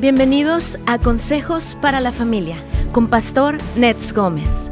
Bienvenidos a Consejos para la Familia con Pastor Nets Gómez.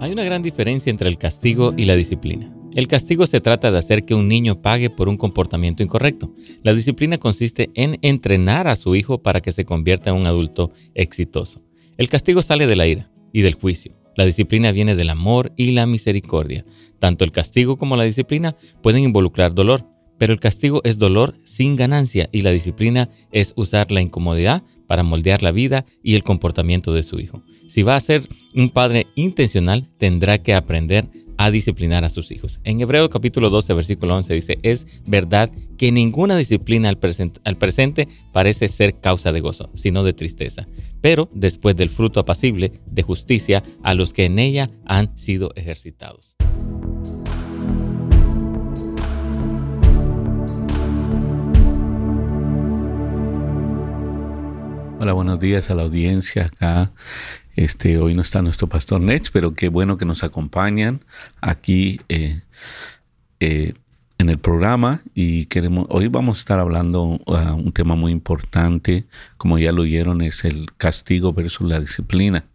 Hay una gran diferencia entre el castigo y la disciplina. El castigo se trata de hacer que un niño pague por un comportamiento incorrecto. La disciplina consiste en entrenar a su hijo para que se convierta en un adulto exitoso. El castigo sale de la ira y del juicio. La disciplina viene del amor y la misericordia. Tanto el castigo como la disciplina pueden involucrar dolor, pero el castigo es dolor sin ganancia y la disciplina es usar la incomodidad para moldear la vida y el comportamiento de su hijo. Si va a ser un padre intencional, tendrá que aprender a disciplinar a sus hijos. En Hebreo capítulo 12, versículo 11 dice, es verdad que ninguna disciplina al al presente, parece ser causa de gozo, sino de tristeza, pero después del fruto apacible de justicia a los que en ella han sido ejercitados. Hola, buenos días a la audiencia acá. Este, hoy no está nuestro pastor Nets, pero qué bueno que nos acompañan aquí eh, eh, en el programa y queremos hoy vamos a estar hablando uh, un tema muy importante, como ya lo oyeron, es el castigo versus la disciplina.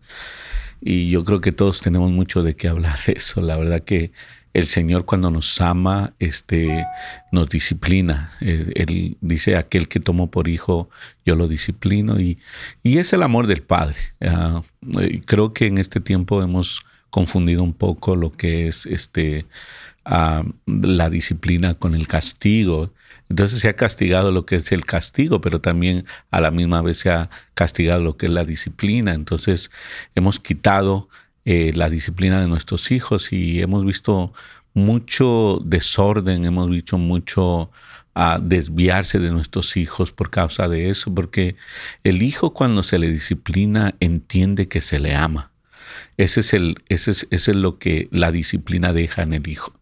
Y yo creo que todos tenemos mucho de qué hablar de eso. La verdad que el Señor cuando nos ama, este, nos disciplina. Él, dice, aquel que tomó por hijo, yo lo disciplino. Y, y es el amor del Padre. Ah, creo que en este tiempo hemos confundido un poco lo que es este, ah, la disciplina con el castigo. Entonces se ha castigado lo que es el castigo, pero también a la misma vez se ha castigado lo que es la disciplina. Entonces hemos quitado eh, la disciplina de nuestros hijos y hemos visto mucho desorden, hemos visto mucho a ah, desviarse de nuestros hijos por causa de eso, porque el hijo cuando se le disciplina entiende que se le ama. Ese es, el, ese es, ese es lo que la disciplina deja en el hijo.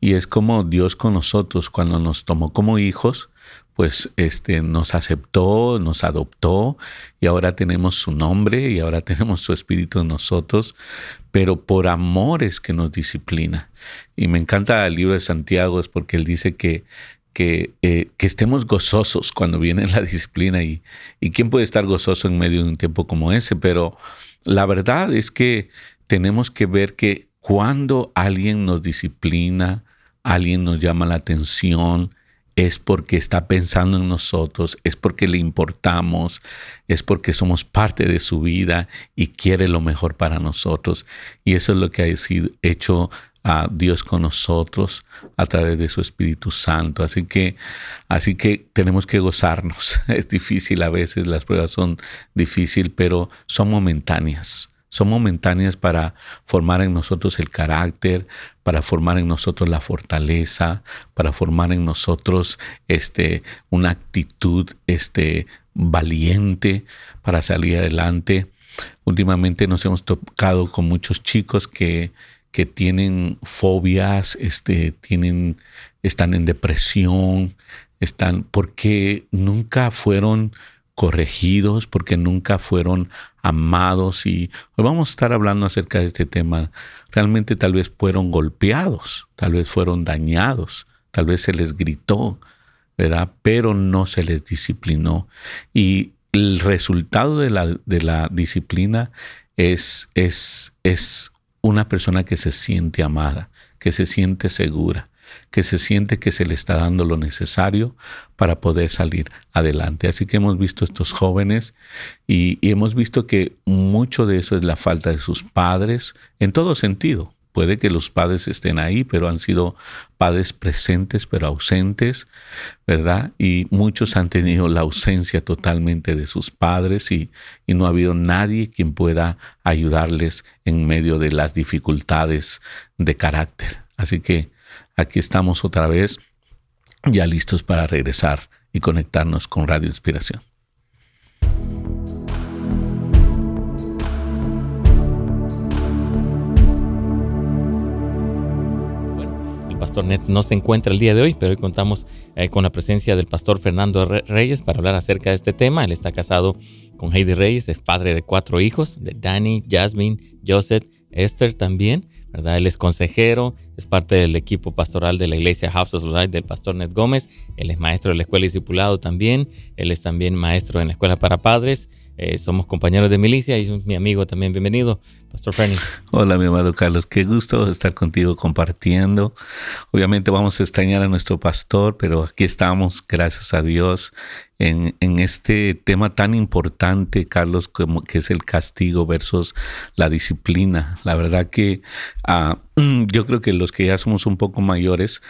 Y es como Dios con nosotros cuando nos tomó como hijos, pues este, nos aceptó, nos adoptó y ahora tenemos su nombre y ahora tenemos su espíritu en nosotros, pero por amor es que nos disciplina. Y me encanta el libro de Santiago, es porque él dice que, que, eh, que estemos gozosos cuando viene la disciplina y, y quién puede estar gozoso en medio de un tiempo como ese, pero la verdad es que tenemos que ver que cuando alguien nos disciplina, alguien nos llama la atención, es porque está pensando en nosotros, es porque le importamos, es porque somos parte de su vida y quiere lo mejor para nosotros. Y eso es lo que ha hecho a Dios con nosotros a través de su Espíritu Santo. Así que, así que tenemos que gozarnos. Es difícil a veces, las pruebas son difíciles, pero son momentáneas son momentáneas para formar en nosotros el carácter, para formar en nosotros la fortaleza, para formar en nosotros este, una actitud este, valiente para salir adelante. Últimamente nos hemos tocado con muchos chicos que, que tienen fobias, este, tienen, están en depresión, están porque nunca fueron corregidos, porque nunca fueron amados y hoy vamos a estar hablando acerca de este tema. Realmente tal vez fueron golpeados, tal vez fueron dañados, tal vez se les gritó, ¿verdad? Pero no se les disciplinó. Y el resultado de la, de la disciplina es, es, es una persona que se siente amada, que se siente segura, que se siente que se le está dando lo necesario para poder salir adelante. Así que hemos visto estos jóvenes y, hemos visto que mucho de eso es la falta de sus padres en todo sentido. Puede que los padres estén ahí, pero han sido padres presentes, pero ausentes, ¿verdad? Y muchos han tenido la ausencia totalmente de sus padres y, y no ha habido nadie quien pueda ayudarles en medio de las dificultades de carácter. Así que Aquí estamos otra vez, ya listos para regresar y conectarnos con Radio Inspiración. Bueno, el pastor Net no se encuentra el día de hoy, pero hoy contamos eh, con la presencia del pastor Fernando Reyes para hablar acerca de este tema. Él está casado con Heidi Reyes, es padre de cuatro hijos, de Danny, Jasmine, Joseph, Esther también ¿verdad? Él es consejero, es parte del equipo pastoral de la iglesia House of Light del pastor Ned Gómez. Él es maestro de la escuela discipulado también. Él es también maestro en la escuela para padres. Eh, somos compañeros de milicia y es mi amigo también. Bienvenido, Pastor Fernie. Hola, mi amado Carlos. Qué gusto estar contigo compartiendo. Obviamente vamos a extrañar a nuestro pastor, pero aquí estamos, gracias a Dios, en, este tema tan importante, Carlos, como que es el castigo versus la disciplina. La verdad que ah, yo creo que los que ya somos un poco mayores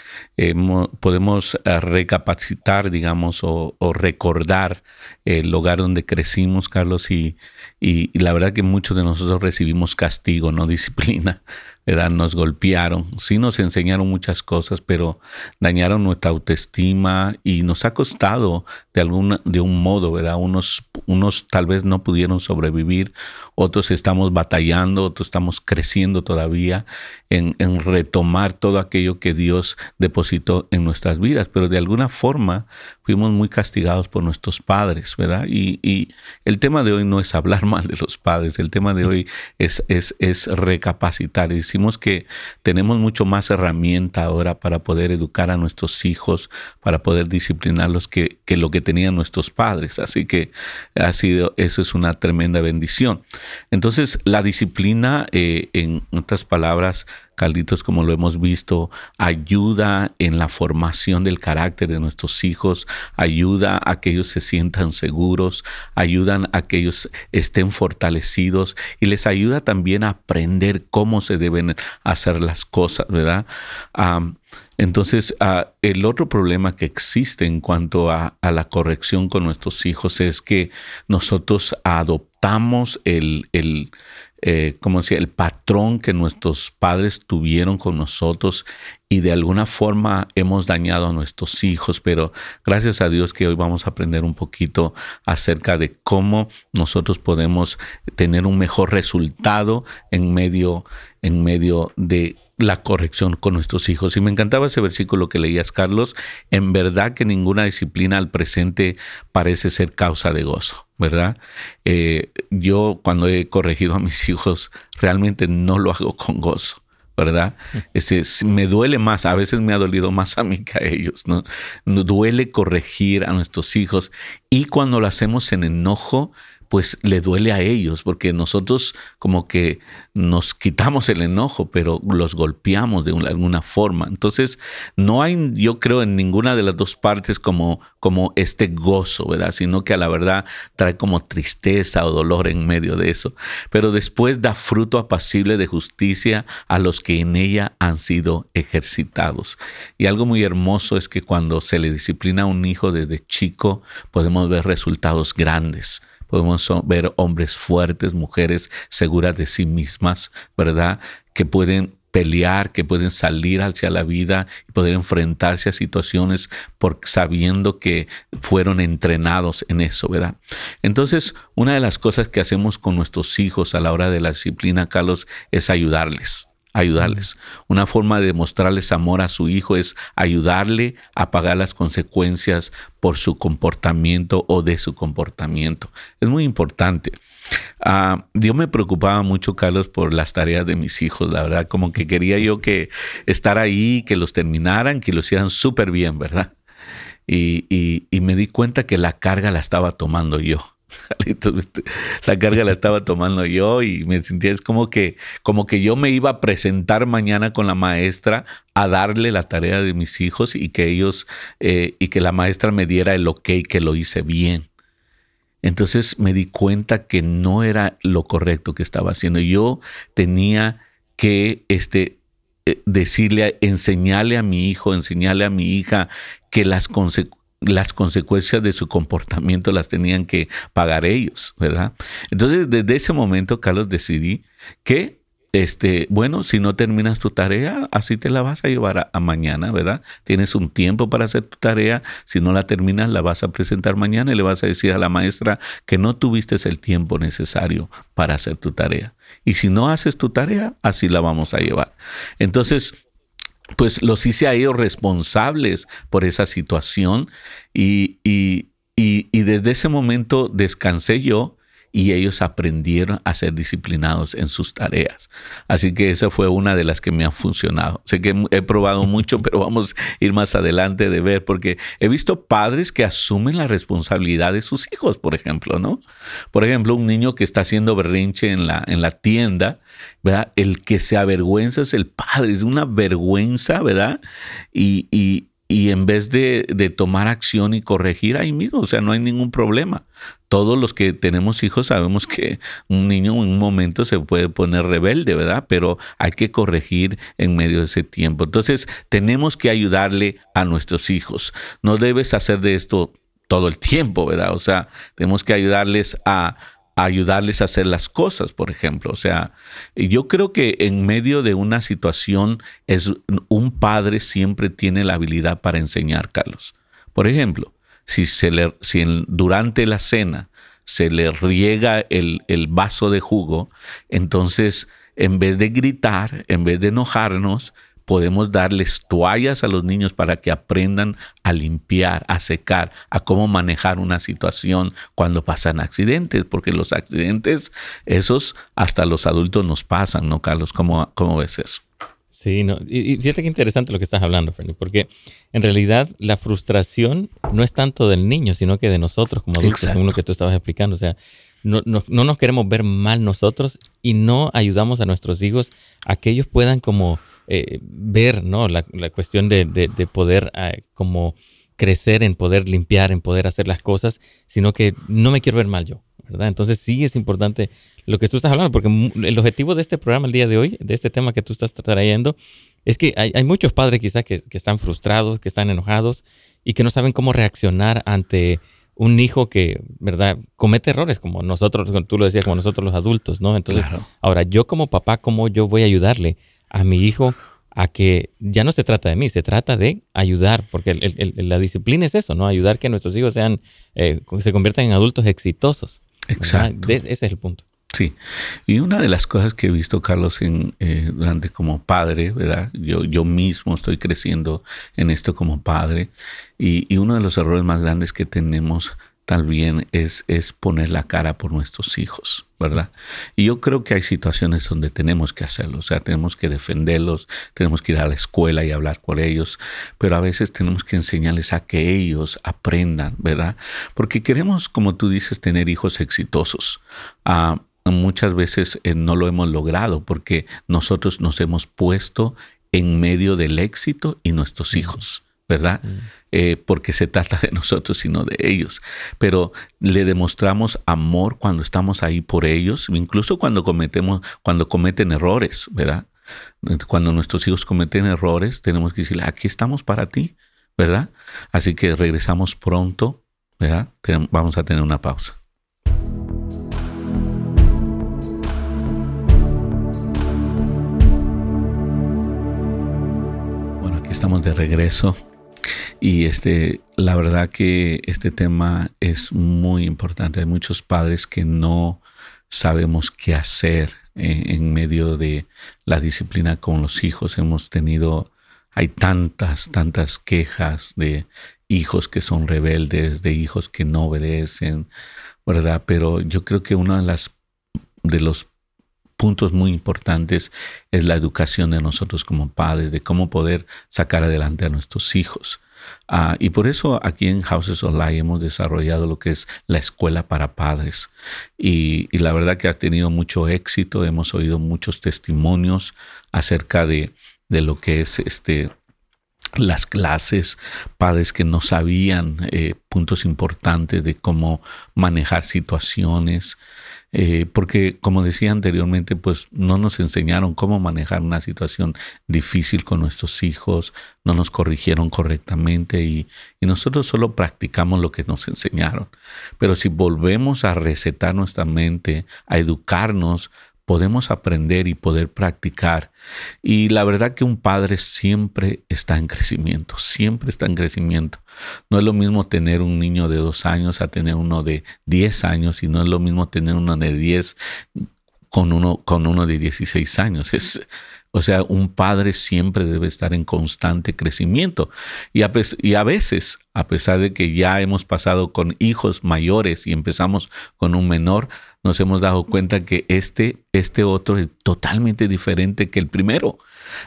podemos ah, recapacitar, digamos, o, recordar el lugar donde crecimos, Carlos, y, y, la verdad que muchos de nosotros recibimos castigo, no disciplina. Nos golpearon, sí nos enseñaron muchas cosas, pero dañaron nuestra autoestima y nos ha costado de alguna, de un modo, ¿verdad? Unos, unos tal vez no pudieron sobrevivir, otros estamos batallando, otros estamos creciendo todavía en, en retomar todo aquello que Dios depositó en nuestras vidas, pero de alguna forma fuimos muy castigados por nuestros padres, ¿verdad? Y, y el tema de hoy no es hablar mal de los padres, el tema de hoy es, es, es recapacitar y decir, que tenemos mucho más herramienta ahora para poder educar a nuestros hijos, para poder disciplinarlos que, que lo que tenían nuestros padres. Así que ha sido, eso es una tremenda bendición. Entonces, la disciplina, eh, en otras palabras, Calditos, como lo hemos visto, ayuda en la formación del carácter de nuestros hijos, ayuda a que ellos se sientan seguros, ayudan a que ellos estén fortalecidos y les ayuda también a aprender cómo se deben hacer las cosas, ¿verdad? entonces, ah, el otro problema que existe en cuanto a, la corrección con nuestros hijos es que nosotros adoptamos el, el eh, como decía, el patrón que nuestros padres tuvieron con nosotros y de alguna forma hemos dañado a nuestros hijos, pero gracias a Dios que hoy vamos a aprender un poquito acerca de cómo nosotros podemos tener un mejor resultado en medio, en medio de la corrección con nuestros hijos. Y me encantaba ese versículo que leías, Carlos. En verdad que ninguna disciplina al presente parece ser causa de gozo, ¿verdad? Eh, yo cuando he corregido a mis hijos, realmente no lo hago con gozo. ¿verdad? Este, me duele más, a veces me ha dolido más a mí que a ellos, ¿no? Duele corregir a nuestros hijos y cuando lo hacemos en enojo, pues le duele a ellos, porque nosotros como que nos quitamos el enojo, pero los golpeamos de alguna forma. Entonces, no hay, yo creo, en ninguna de las dos partes como, como este gozo, ¿verdad? Sino que a la verdad trae como tristeza o dolor en medio de eso. Pero después da fruto apacible de justicia a los que en ella han sido ejercitados. Y algo muy hermoso es que cuando se le disciplina a un hijo desde chico, podemos ver resultados grandes podemos ver hombres fuertes, mujeres seguras de sí mismas, ¿verdad? Que pueden pelear, que pueden salir hacia la vida y poder enfrentarse a situaciones por, sabiendo que fueron entrenados en eso, ¿verdad? Entonces, una de las cosas que hacemos con nuestros hijos a la hora de la disciplina, Carlos, es ayudarles ayudarles. Una forma de mostrarles amor a su hijo es ayudarle a pagar las consecuencias por su comportamiento o de su comportamiento. Es muy importante. Uh, yo me preocupaba mucho, Carlos, por las tareas de mis hijos, la verdad, como que quería yo que estar ahí, que los terminaran, que lo hicieran súper bien, ¿verdad? y me di cuenta que la carga la estaba tomando yo. La carga la estaba tomando yo y me sentía es como que como que yo me iba a presentar mañana con la maestra a darle la tarea de mis hijos y que ellos eh, y que la maestra me diera el ok que lo hice bien. Entonces me di cuenta que no era lo correcto que estaba haciendo. Yo tenía que este eh, decirle enseñarle a mi hijo enseñarle a mi hija que las consecuencias las consecuencias de su comportamiento las tenían que pagar ellos, ¿verdad? Entonces, desde ese momento, Carlos, decidí que, este, bueno, si no terminas tu tarea, así te la vas a llevar a, mañana, ¿verdad? Tienes un tiempo para hacer tu tarea, si no la terminas, la vas a presentar mañana y le vas a decir a la maestra que no tuviste el tiempo necesario para hacer tu tarea. Y si no haces tu tarea, así la vamos a llevar. Entonces, pues los hice a ellos responsables por esa situación y, y, y, desde ese momento descansé yo y ellos aprendieron a ser disciplinados en sus tareas. Así que esa fue una de las que me ha funcionado. Sé que he probado mucho, pero vamos a ir más adelante de ver, porque he visto padres que asumen la responsabilidad de sus hijos, por ejemplo, ¿no? Por ejemplo, un niño que está haciendo berrinche en la, en la tienda, ¿verdad? El que se avergüenza es el padre, es una vergüenza, ¿verdad? Y, y, y en vez de, tomar acción y corregir ahí mismo, o sea, no hay ningún problema. Todos los que tenemos hijos sabemos que un niño en un momento se puede poner rebelde, ¿verdad? Pero hay que corregir en medio de ese tiempo. Entonces, tenemos que ayudarle a nuestros hijos. No debes hacer de esto todo el tiempo, ¿verdad? O sea, tenemos que ayudarles a, ayudarles a hacer las cosas, por ejemplo. O sea, yo creo que en medio de una situación es un padre siempre tiene la habilidad para enseñar, Carlos. Por ejemplo, si, se le, si durante la cena se le riega el, el vaso de jugo, entonces en vez de gritar, en vez de enojarnos, podemos darles toallas a los niños para que aprendan a limpiar, a secar, a cómo manejar una situación cuando pasan accidentes, porque los accidentes, esos hasta los adultos nos pasan, ¿no, Carlos? ¿Cómo, cómo ves eso? Sí, no. Y, fíjate qué interesante lo que estás hablando, Fernie, porque en realidad la frustración no es tanto del niño, sino que de nosotros como adultos, según lo que tú estabas explicando. O sea, no, no, no, nos queremos ver mal nosotros y no ayudamos a nuestros hijos a que ellos puedan como eh, ver, ¿no? La, cuestión de, poder eh, como crecer en poder limpiar, en poder hacer las cosas, sino que no me quiero ver mal yo, ¿verdad? Entonces sí es importante lo que tú estás hablando, porque el objetivo de este programa el día de hoy, de este tema que tú estás trayendo, es que hay, muchos padres quizás que, que, están frustrados, que están enojados y que no saben cómo reaccionar ante un hijo que, ¿verdad? Comete errores como nosotros, tú lo decías, como nosotros los adultos, ¿no? Entonces, ahora yo como papá, ¿cómo yo voy a ayudarle a mi hijo a que ya no se trata de mí, se trata de ayudar, porque la disciplina es eso, ¿no? Ayudar que nuestros hijos sean, eh, se conviertan en adultos exitosos. Exacto. Ese es el punto. Sí, y una de las cosas que he visto, Carlos, en, eh, durante como padre, ¿verdad? Yo, yo mismo estoy creciendo en esto como padre, y, y uno de los errores más grandes que tenemos también es, es poner la cara por nuestros hijos, ¿verdad? Y yo creo que hay situaciones donde tenemos que hacerlo, o sea, tenemos que defenderlos, tenemos que ir a la escuela y hablar con ellos, pero a veces tenemos que enseñarles a que ellos aprendan, ¿verdad? Porque queremos, como tú dices, tener hijos exitosos. Ah, muchas veces eh, no lo hemos logrado porque nosotros nos hemos puesto en medio del éxito y nuestros hijos. ¿verdad? Eh, porque se trata de nosotros, sino de ellos. Pero le demostramos amor cuando estamos ahí por ellos, incluso cuando cometemos, cuando cometen errores, ¿verdad? Cuando nuestros hijos cometen errores, tenemos que decirle, aquí estamos para ti, ¿verdad? Así que regresamos pronto, ¿verdad? Vamos a tener una pausa. Bueno, aquí estamos de regreso y este, la verdad que este tema es muy importante. Hay muchos padres que no sabemos qué hacer en, medio de la disciplina con los hijos. Hemos tenido, hay tantas, tantas quejas de hijos que son rebeldes, de hijos que no obedecen, ¿verdad? Pero yo creo que uno de las de los puntos muy importantes es la educación de nosotros como padres, de cómo poder sacar adelante a nuestros hijos. Ah, y por eso aquí en Houses of Life hemos desarrollado lo que es la escuela para padres. Y, y, la verdad que ha tenido mucho éxito. Hemos oído muchos testimonios acerca de, de lo que es este las clases, padres que no sabían eh, puntos importantes de cómo manejar situaciones, eh, porque como decía anteriormente, pues no nos enseñaron cómo manejar una situación difícil con nuestros hijos, no nos corrigieron correctamente y, y nosotros solo practicamos lo que nos enseñaron. Pero si volvemos a recetar nuestra mente, a educarnos, podemos aprender y poder practicar. Y la verdad que un padre siempre está en crecimiento, siempre está en crecimiento. No es lo mismo tener un niño de dos años a tener uno de diez años y no es lo mismo tener uno de diez con uno, con uno de 16 años. Es, O sea, un padre siempre debe estar en constante crecimiento. Y a, veces, a pesar de que ya hemos pasado con hijos mayores y empezamos con un menor, nos hemos dado cuenta que este, este otro es totalmente diferente que el primero.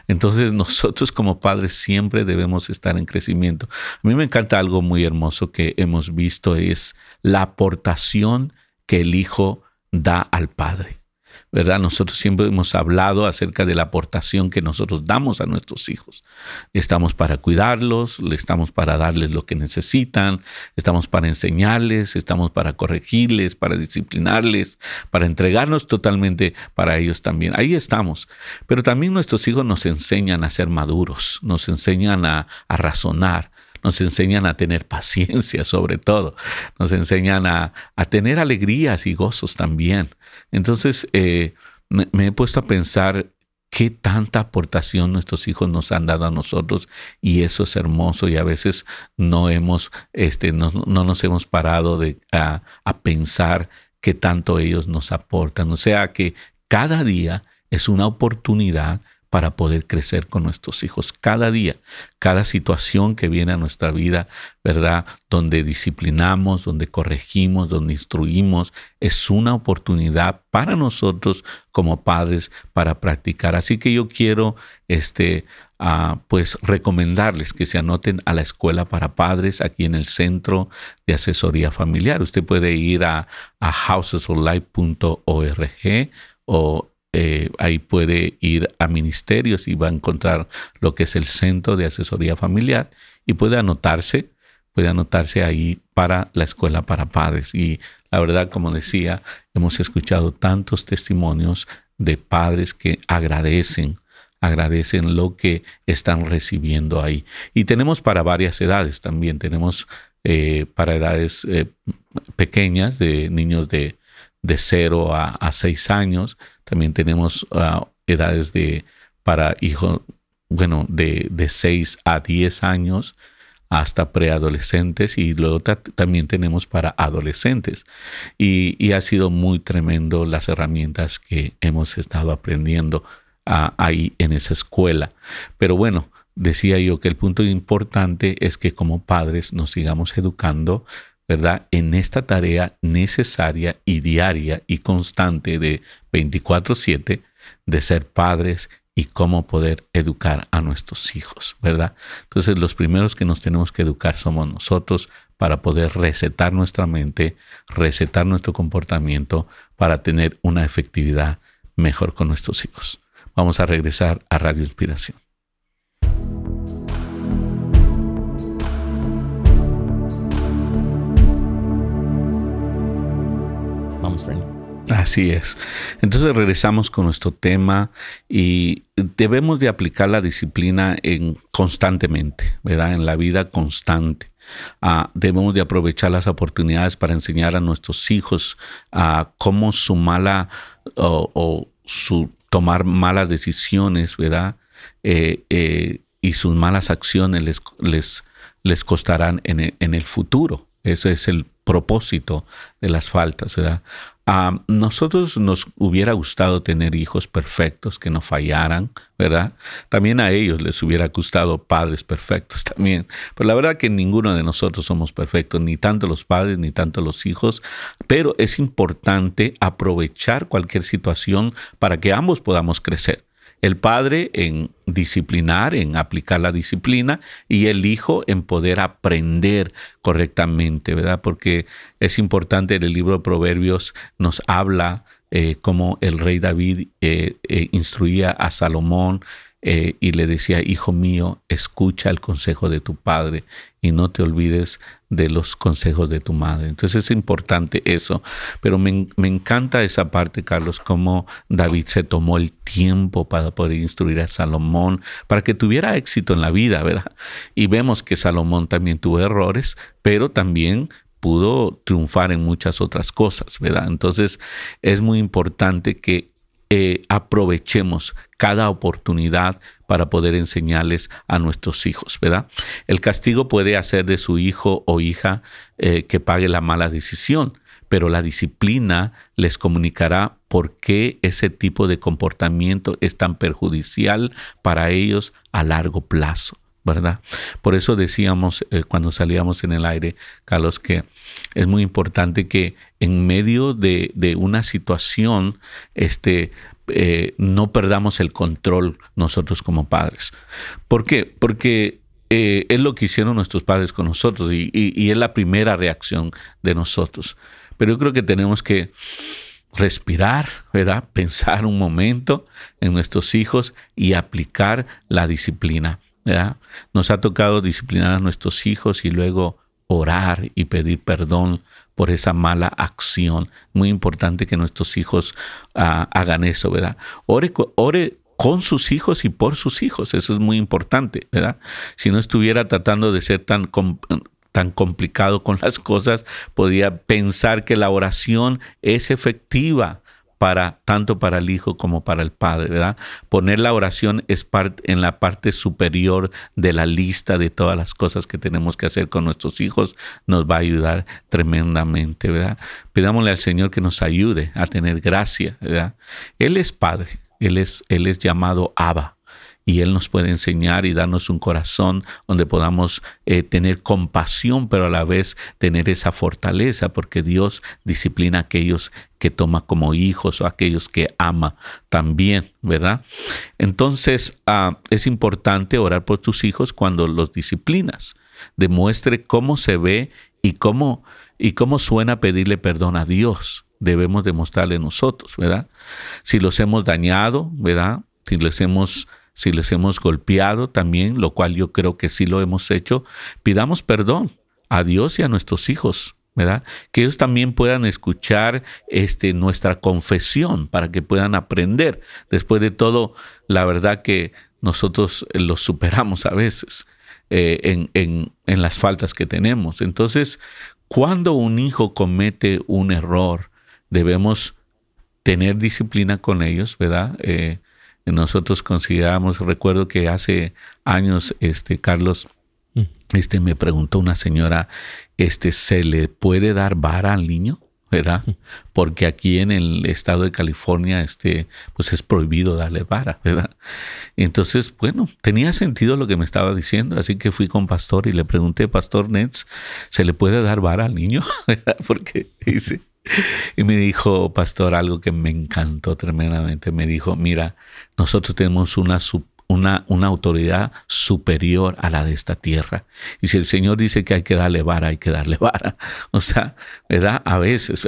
Entonces nosotros como padres siempre debemos estar en crecimiento. A mí me encanta algo muy hermoso que hemos visto, es la aportación que el hijo da al padre. ¿Verdad? Nosotros siempre hemos hablado acerca de la aportación que nosotros damos a nuestros hijos. Estamos para cuidarlos, estamos para darles lo que necesitan, estamos para enseñarles, estamos para corregirles, para disciplinarles, para entregarnos totalmente para ellos también. Ahí estamos. Pero también nuestros hijos nos enseñan a ser maduros, nos enseñan a, a razonar, nos enseñan a tener paciencia sobre todo, nos enseñan a, tener alegrías y gozos también. Entonces eh, me, he puesto a pensar qué tanta aportación nuestros hijos nos han dado a nosotros y eso es hermoso y a veces no hemos, este, no, nos hemos parado de, a, a pensar qué tanto ellos nos aportan. O sea que cada día es una oportunidad para poder crecer con nuestros hijos cada día, cada situación que viene a nuestra vida, ¿verdad? Donde disciplinamos, donde corregimos, donde instruimos, es una oportunidad para nosotros como padres para practicar. Así que yo quiero, este, uh, pues recomendarles que se anoten a la escuela para padres aquí en el centro de asesoría familiar. Usted puede ir a, a housesoflife.org o eh, ahí puede ir a ministerios y va a encontrar lo que es el centro de asesoría familiar y puede anotarse, puede anotarse ahí para la escuela para padres. Y la verdad, como decía, hemos escuchado tantos testimonios de padres que agradecen agradecen lo que están recibiendo ahí. Y tenemos para varias edades también. Tenemos eh, para edades eh, pequeñas, de niños de, de 0 a, a 6 años. También tenemos ah, edades de para hijos, bueno, de, de 6 a 10 años hasta preadolescentes y luego también tenemos para adolescentes. Y, ha sido muy tremendo las herramientas que hemos estado aprendiendo ah, ahí en esa escuela. Pero bueno, decía yo que el punto importante es que como padres nos sigamos educando ¿verdad? En esta tarea necesaria y diaria y constante de 24/7 de ser padres y cómo poder educar a nuestros hijos, ¿verdad? Entonces los primeros que nos tenemos que educar somos nosotros para poder recetar nuestra mente, recetar nuestro comportamiento para tener una efectividad mejor con nuestros hijos. Vamos a regresar a Radio Inspiración. Así es. Entonces regresamos con nuestro tema y debemos de aplicar la disciplina en constantemente, ¿verdad? En la vida constante. Ah, debemos de aprovechar las oportunidades para enseñar a nuestros hijos a cómo su mala o, su tomar malas decisiones, ¿verdad? Eh, eh, y sus malas acciones les, les, les costarán en el, en el futuro. Ese es el propósito de las faltas, ¿verdad? A nosotros nos hubiera gustado tener hijos perfectos que no fallaran, ¿verdad? También a ellos les hubiera gustado padres perfectos también. Pero la verdad que ninguno de nosotros somos perfectos, ni tanto los padres ni tanto los hijos. Pero es importante aprovechar cualquier situación para que ambos podamos crecer el padre en disciplinar, en aplicar la disciplina y el hijo en poder aprender correctamente, ¿verdad? Porque es importante, el libro de Proverbios nos habla eh, como el rey David eh, eh, instruía a Salomón eh, y le decía, hijo mío, escucha el consejo de tu padre y no te olvides de los consejos de tu madre. Entonces es importante eso, pero me, me encanta esa parte, Carlos, cómo David se tomó el tiempo para poder instruir a Salomón, para que tuviera éxito en la vida, ¿verdad? Y vemos que Salomón también tuvo errores, pero también pudo triunfar en muchas otras cosas, ¿verdad? Entonces es muy importante que eh, aprovechemos cada oportunidad para poder enseñarles a nuestros hijos, ¿verdad? El castigo puede hacer de su hijo o hija eh, que pague la mala decisión, pero la disciplina les comunicará por qué ese tipo de comportamiento es tan perjudicial para ellos a largo plazo. ¿Verdad? Por eso decíamos eh, cuando salíamos en el aire, Carlos, que es muy importante que en medio de, una situación, este, eh, no perdamos el control nosotros como padres. ¿Por qué? Porque eh, es lo que hicieron nuestros padres con nosotros y, es la primera reacción de nosotros. Pero yo creo que tenemos que respirar, ¿verdad? Pensar un momento en nuestros hijos y aplicar la disciplina. Nos ha tocado disciplinar a nuestros hijos y luego orar y pedir perdón por esa mala acción. Muy importante que nuestros hijos ah, hagan eso, ¿verdad? Ore, ore con sus hijos y por sus hijos. Eso es muy importante, ¿verdad? Si no estuviera tratando de ser tan, tan complicado con las cosas, podría pensar que la oración es efectiva para tanto para el hijo como para el padre, ¿verdad? Poner la oración es en la parte superior de la lista de todas las cosas que tenemos que hacer con nuestros hijos, nos va a ayudar tremendamente, ¿verdad? Pidámosle al Señor que nos ayude a tener gracia, ¿verdad? Él es padre, él es él es llamado Abba y Él nos puede enseñar y darnos un corazón donde podamos eh, tener compasión, pero a la vez tener esa fortaleza, porque Dios disciplina a aquellos que toma como hijos o aquellos que ama también, ¿verdad? Entonces ah, es importante orar por tus hijos cuando los disciplinas. Demuestre cómo se ve y cómo, y cómo suena pedirle perdón a Dios. Debemos demostrarle nosotros, ¿verdad? Si los hemos dañado, ¿verdad? Si les hemos si les hemos golpeado también, lo cual yo creo que sí lo hemos hecho, pidamos perdón a Dios y a nuestros hijos, ¿verdad? Que ellos también puedan escuchar este, nuestra confesión para que puedan aprender. Después de todo, la verdad que nosotros los superamos a veces eh, en, en, en las faltas que tenemos. Entonces, cuando un hijo comete un error, debemos tener disciplina con ellos, ¿verdad? Eh, nosotros consideramos, recuerdo que hace años, este Carlos, mm. este me preguntó una señora, este, ¿se le puede dar vara al niño? ¿verdad? Mm. Porque aquí en el estado de California, este, pues es prohibido darle vara, ¿verdad? Entonces, bueno, tenía sentido lo que me estaba diciendo, así que fui con pastor y le pregunté, Pastor Nets, ¿se le puede dar vara al niño? Porque dice, y me dijo, pastor, algo que me encantó tremendamente. Me dijo, mira, nosotros tenemos una, una, una, autoridad superior a la de esta tierra. Y si el Señor dice que hay que darle vara, hay que darle vara. O sea, ¿verdad? A veces,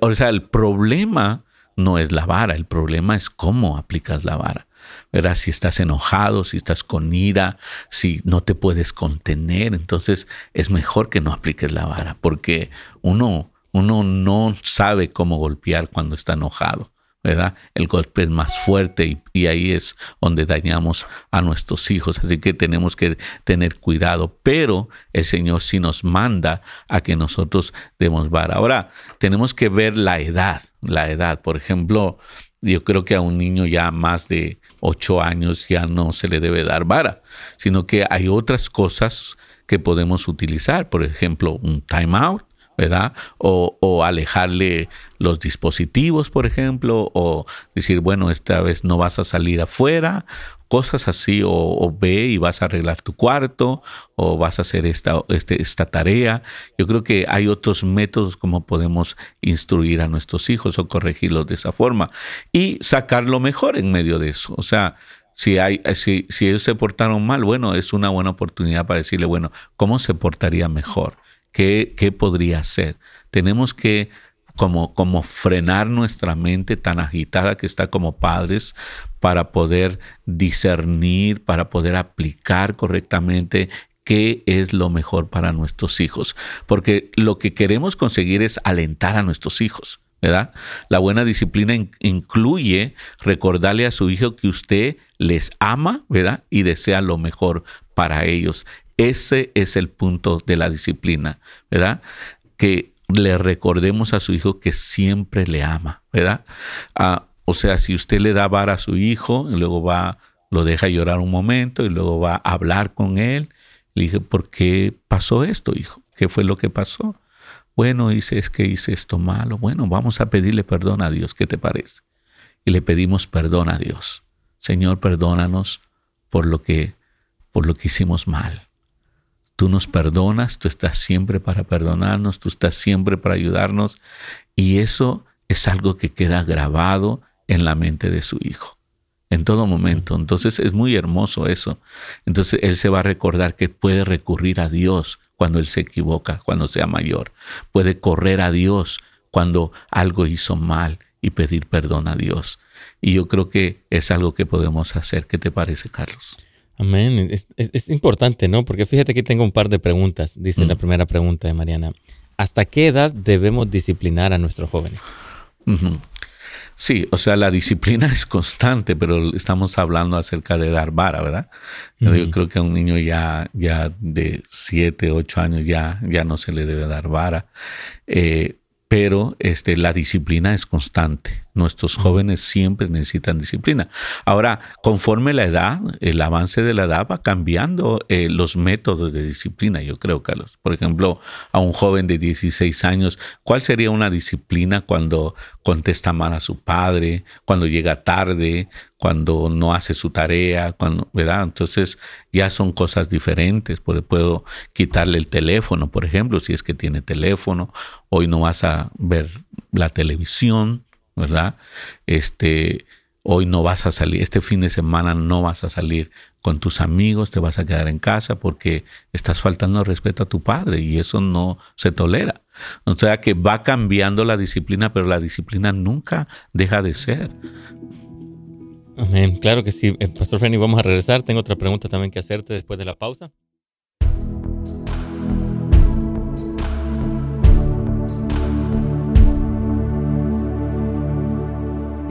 o sea, el problema no es la vara, el problema es cómo aplicas la vara. ¿verdad? Si estás enojado, si estás con ira, si no te puedes contener, entonces es mejor que no apliques la vara, porque uno uno no sabe cómo golpear cuando está enojado, ¿verdad? El golpe es más fuerte y, ahí es donde dañamos a nuestros hijos. Así que tenemos que tener cuidado, pero el Señor sí nos manda a que nosotros demos vara. Ahora, tenemos que ver la edad, la edad. Por ejemplo, yo creo que a un niño ya más de ocho años ya no se le debe dar vara, sino que hay otras cosas que podemos utilizar. Por ejemplo, un time out ¿verdad? O, alejarle los dispositivos, por ejemplo, o decir, bueno, esta vez no vas a salir afuera, cosas así, o, ve y vas a arreglar tu cuarto, o vas a hacer esta, este, esta tarea. Yo creo que hay otros métodos como podemos instruir a nuestros hijos o corregirlos de esa forma y sacar lo mejor en medio de eso. O sea, si, hay, si, si ellos se portaron mal, bueno, es una buena oportunidad para decirle, bueno, ¿cómo se portaría mejor? ¿Qué, podría ser? Tenemos que como, como frenar nuestra mente tan agitada que está como padres para poder discernir, para poder aplicar correctamente qué es lo mejor para nuestros hijos. Porque lo que queremos conseguir es alentar a nuestros hijos. ¿verdad? La buena disciplina incluye recordarle a su hijo que usted les ama, ¿verdad? Y desea lo mejor para ellos. Ese es el punto de la disciplina, ¿verdad? Que le recordemos a su hijo que siempre le ama, ¿verdad? Ah, o sea, si usted le da vara a su hijo y luego va, lo deja llorar un momento y luego va a hablar con él, le dije, ¿por qué pasó esto, hijo? ¿Qué fue lo que pasó? bueno, hice es que hice esto malo. Bueno, vamos a pedirle perdón a Dios. ¿Qué te parece? Y le pedimos perdón a Dios. Señor, perdónanos por lo que por lo que hicimos mal. Tú nos perdonas, tú estás siempre para perdonarnos, tú estás siempre para ayudarnos y eso es algo que queda grabado en la mente de su hijo en todo momento. Entonces es muy hermoso eso. Entonces él se va a recordar que puede recurrir a Dios cuando él se equivoca, cuando sea mayor. Puede correr a Dios cuando algo hizo mal y pedir perdón a Dios. Y yo creo que es algo que podemos hacer. ¿Qué te parece, Carlos? Amén. Es, importante, ¿no? Porque fíjate que tengo un par de preguntas. Dice la mm. primera pregunta de Mariana. ¿Hasta qué edad debemos disciplinar a nuestros jóvenes? Sí, o sea, la disciplina es constante, pero estamos hablando acerca de dar vara, ¿verdad? Yo creo que a un niño ya, ya de 7, 8 años ya, ya no se le debe dar vara. Eh, pero este, la disciplina es constante. Nuestros jóvenes siempre necesitan disciplina. Ahora, conforme la edad, el avance de la edad va cambiando eh, los métodos de disciplina, yo creo, Carlos. Por ejemplo, a un joven de 16 años, ¿cuál sería una disciplina cuando contesta mal a su padre, cuando llega tarde, cuando no hace su tarea, cuando, ¿verdad? Entonces ya son cosas diferentes. Puedo quitarle el teléfono, por ejemplo, si es que tiene teléfono. Hoy no vas a ver la televisión, ¿verdad? Este, hoy no vas a salir, este fin de semana no vas a salir con tus amigos, te vas a quedar en casa porque estás faltando respeto a tu padre y eso no se tolera. O sea que va cambiando la disciplina, pero la disciplina nunca deja de ser. Amén, claro que sí. Eh, Pastor Frenny, vamos a regresar. Tengo otra pregunta también que hacerte después de la pausa.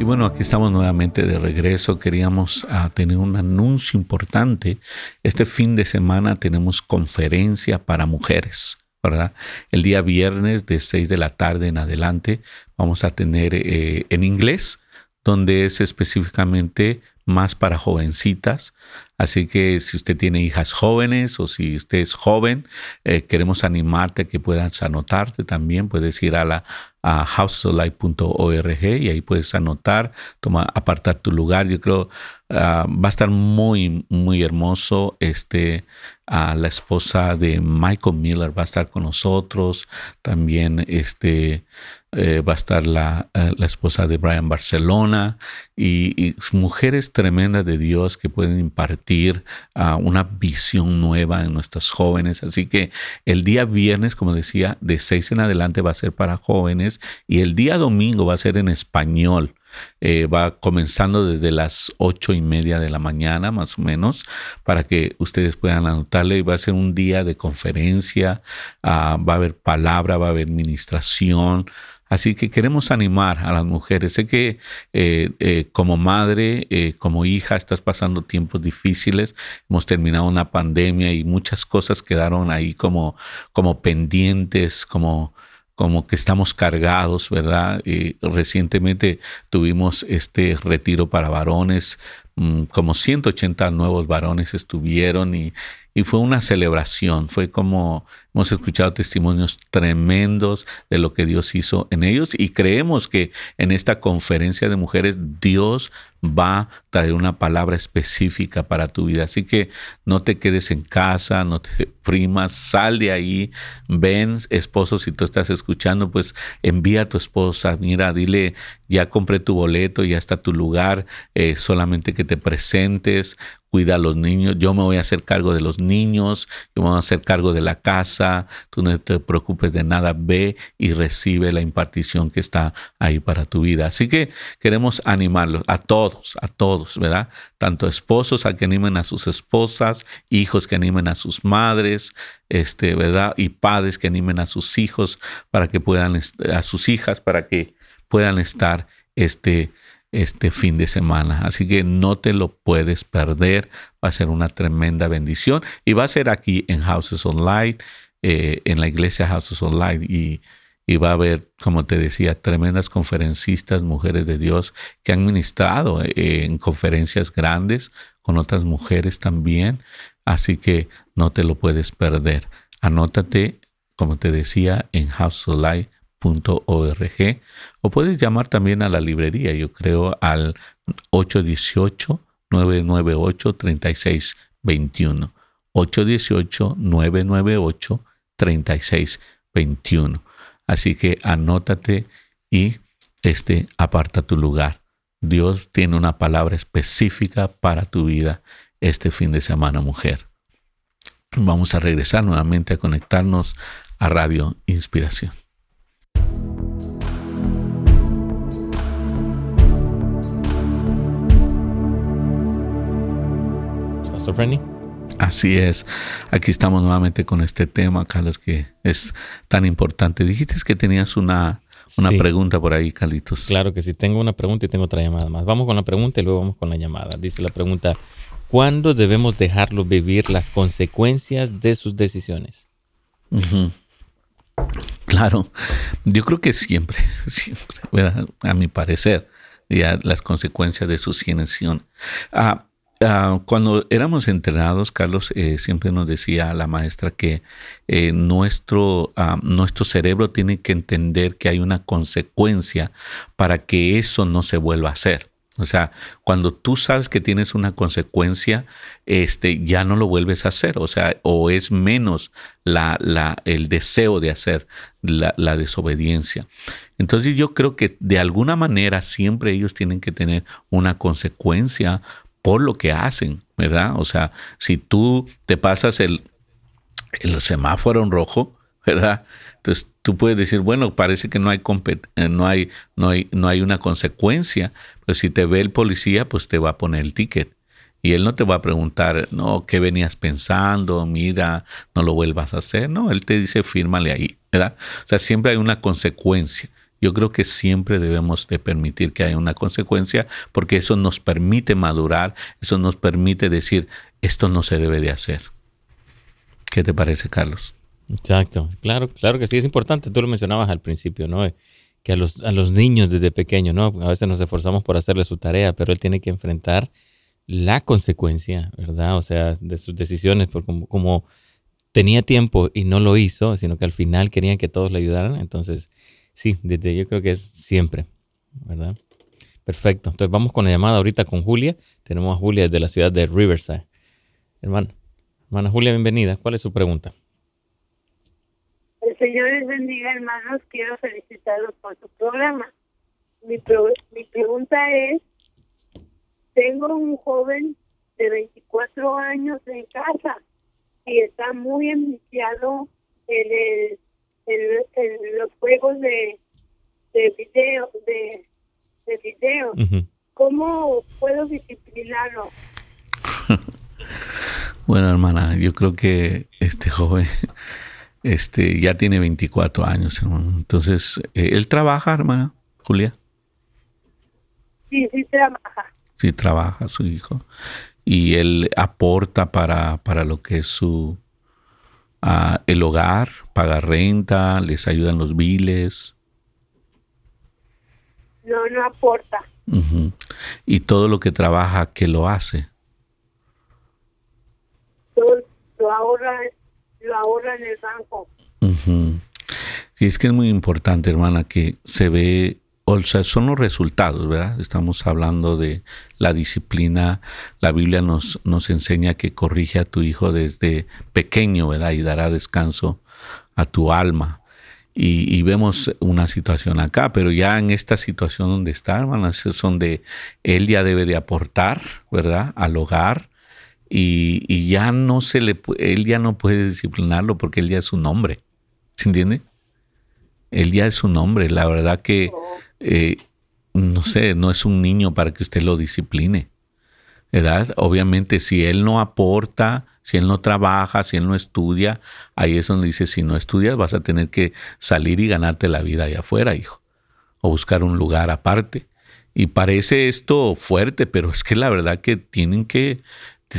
Y bueno, aquí estamos nuevamente de regreso. Queríamos ah, tener un anuncio importante. Este fin de semana tenemos conferencia para mujeres. ¿verdad? El día viernes de 6 de la tarde en adelante vamos a tener eh, en inglés, donde es específicamente más para jovencitas. Así que si usted tiene hijas jóvenes o si usted es joven, eh, queremos animarte a que puedas anotarte también. Puedes ir a la a y ahí puedes anotar, toma, apartar tu lugar. Yo creo ah, va a estar muy, muy hermoso. Este, la esposa de Michael Miller va a estar con nosotros. También este, eh, va a estar la, eh, la, esposa de Brian Barcelona y, mujeres tremendas de Dios que pueden impartir uh, una visión nueva en nuestras jóvenes. Así que el día viernes, como decía, de seis en adelante va a ser para jóvenes y el día domingo va a ser en español. Eh, va comenzando desde las ocho y media de la mañana, más o menos, para que ustedes puedan anotarle. Va a ser un día de conferencia, ah, va a haber palabra, va a haber ministración. Así que queremos animar a las mujeres. Sé que eh, eh, como madre, como hija, estás pasando tiempos difíciles. Hemos terminado una pandemia y muchas cosas quedaron ahí como, como pendientes, como como que estamos cargados, ¿verdad? Recientemente tuvimos este retiro para varones, mm, como 180 nuevos varones estuvieron y, y fue una celebración, fue como hemos escuchado testimonios tremendos de lo que Dios hizo en ellos y creemos que en esta conferencia de mujeres Dios va a traer una palabra específica para tu vida. Así que no te quedes en casa, no te primas, sal de ahí, ven, esposo, si tú estás escuchando, pues envía a tu esposa, mira, dile, ya compré tu boleto, ya está tu lugar, eh, solamente que te presentes, cuida a los niños, yo me voy a hacer cargo de los niños, yo me voy a hacer cargo de la casa, tú no te preocupes de nada, ve y recibe la impartición que está ahí para tu vida. Así que queremos animarlos a todos, a todos, ¿verdad? Tanto esposos a que animen a sus esposas, hijos que animen a sus madres, este, ¿verdad? Y padres que animen a sus hijos para que puedan, a sus hijas para que puedan estar, este, este fin de semana. Así que no te lo puedes perder. Va a ser una tremenda bendición. Y va a ser aquí en Houses Online, eh, en la iglesia Houses Online. Y, y, va a haber, como te decía, tremendas conferencistas, mujeres de Dios, que han ministrado eh, en conferencias grandes con otras mujeres también. Así que no te lo puedes perder. Anótate como te decía, en o puedes llamar también a la librería, yo creo, al 818-998-3621. 818-998-3621. Así que anótate y este, aparta tu lugar. Dios tiene una palabra específica para tu vida este fin de semana, mujer. Vamos a regresar nuevamente a conectarnos a Radio Inspiración. Pastor Frenny. Así es. Aquí estamos nuevamente con este tema, Carlos, que es tan importante. Dijiste que tenías una, una pregunta por ahí, Carlitos. Claro que sí, tengo una pregunta y tengo otra llamada más. Vamos con la pregunta y luego vamos con la llamada. Dice la pregunta, ¿cuándo debemos dejarlo vivir las consecuencias de sus decisiones? Claro, yo creo que siempre, siempre, a mi parecer, ya las consecuencias de su cienación. Ah, Ah, cuando éramos entrenados, Carlos, eh, siempre nos decía la maestra que eh, nuestro, ah, nuestro cerebro tiene que entender que hay una consecuencia para que eso no se vuelva a hacer. O sea, cuando tú sabes que tienes una consecuencia, este, ya no lo vuelves a hacer. O sea, o es menos la, la, el deseo de hacer la, la, desobediencia. Entonces yo creo que de alguna manera siempre ellos tienen que tener una consecuencia por lo que hacen, ¿verdad? O sea, si tú te pasas el, el semáforo en rojo, ¿verdad? Entonces tú puedes decir, bueno, parece que no hay, eh, no hay, no hay, no hay una consecuencia, pero si te ve el policía, pues te va a poner el ticket. Y él no te va a preguntar, no, ¿qué venías pensando? Mira, no lo vuelvas a hacer. No, él te dice, fírmale ahí, ¿verdad? O sea, siempre hay una consecuencia yo creo que siempre debemos de permitir que haya una consecuencia porque eso nos permite madurar, eso nos permite decir, esto no se debe de hacer. ¿Qué te parece, Carlos? Exacto, claro, claro que sí, es importante, tú lo mencionabas al principio, ¿no? Que a los, a los niños desde pequeños, ¿no? A veces nos esforzamos por hacerle su tarea, pero él tiene que enfrentar la consecuencia, ¿verdad? O sea, de sus decisiones, por como, como tenía tiempo y no lo hizo, sino que al final querían que todos le ayudaran, entonces Sí, desde yo creo que es siempre, ¿verdad? Perfecto. Entonces vamos con la llamada ahorita con Julia. Tenemos a Julia desde la ciudad de Riverside. Hermano, hermana Julia, bienvenida. ¿Cuál es su pregunta? El Señor les bendiga, hermanos. Quiero felicitarlos por su programa. Mi, mi pregunta es, tengo un joven de 24 años en casa y está muy enviciado en el en, los juegos de, de video, de, de video. ¿Cómo puedo disciplinarlo? bueno, hermana, yo creo que este joven este ya tiene 24 años, Entonces, eh, ¿él trabaja, hermana Julia? Sí, sí trabaja. Sí trabaja su hijo. Y él aporta para, para lo que es su, el hogar, paga renta, les ayudan los biles. No, no aporta. Y todo lo que trabaja, ¿qué lo hace? Todo, lo ahorra, lo ahorra en el banco. Sí, es que es muy importante, hermana, que se ve o sea, son los resultados, ¿verdad? Estamos hablando de la disciplina. La Biblia nos, nos enseña que corrige a tu hijo desde pequeño, ¿verdad? Y dará descanso a tu alma. Y, vemos una situación acá, pero ya en esta situación donde está, hermanas, es donde él ya debe de aportar, ¿verdad? Al hogar. Y, ya no se le, él ya no puede disciplinarlo porque él ya es un hombre. ¿Se entiende? Él ya es un hombre. La verdad que eh, no sé, no es un niño para que usted lo discipline. ¿verdad? Obviamente, si él no aporta, si él no trabaja, si él no estudia, ahí es donde dice, si no estudias vas a tener que salir y ganarte la vida allá afuera, hijo, o buscar un lugar aparte. Y parece esto fuerte, pero es que la verdad que tienen que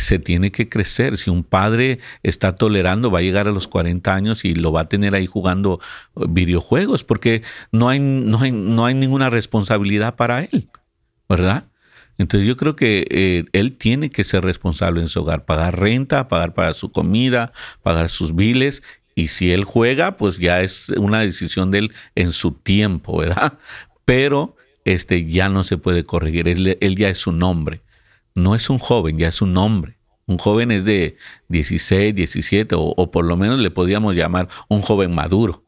se tiene que crecer. Si un padre está tolerando, va a llegar a los 40 años y lo va a tener ahí jugando uh, videojuegos, porque no hay, no hay, no hay ninguna responsabilidad para él, ¿verdad? Entonces yo creo que eh, él tiene que ser responsable en su hogar, pagar renta, pagar para su comida, pagar sus biles y si él juega, pues ya es una decisión de él en su tiempo, ¿verdad? Pero este ya no se puede corregir, él, ya es un hombre, no es un joven, ya es un hombre. Un joven es de 16, 17, o, o por lo menos le podríamos llamar un joven maduro,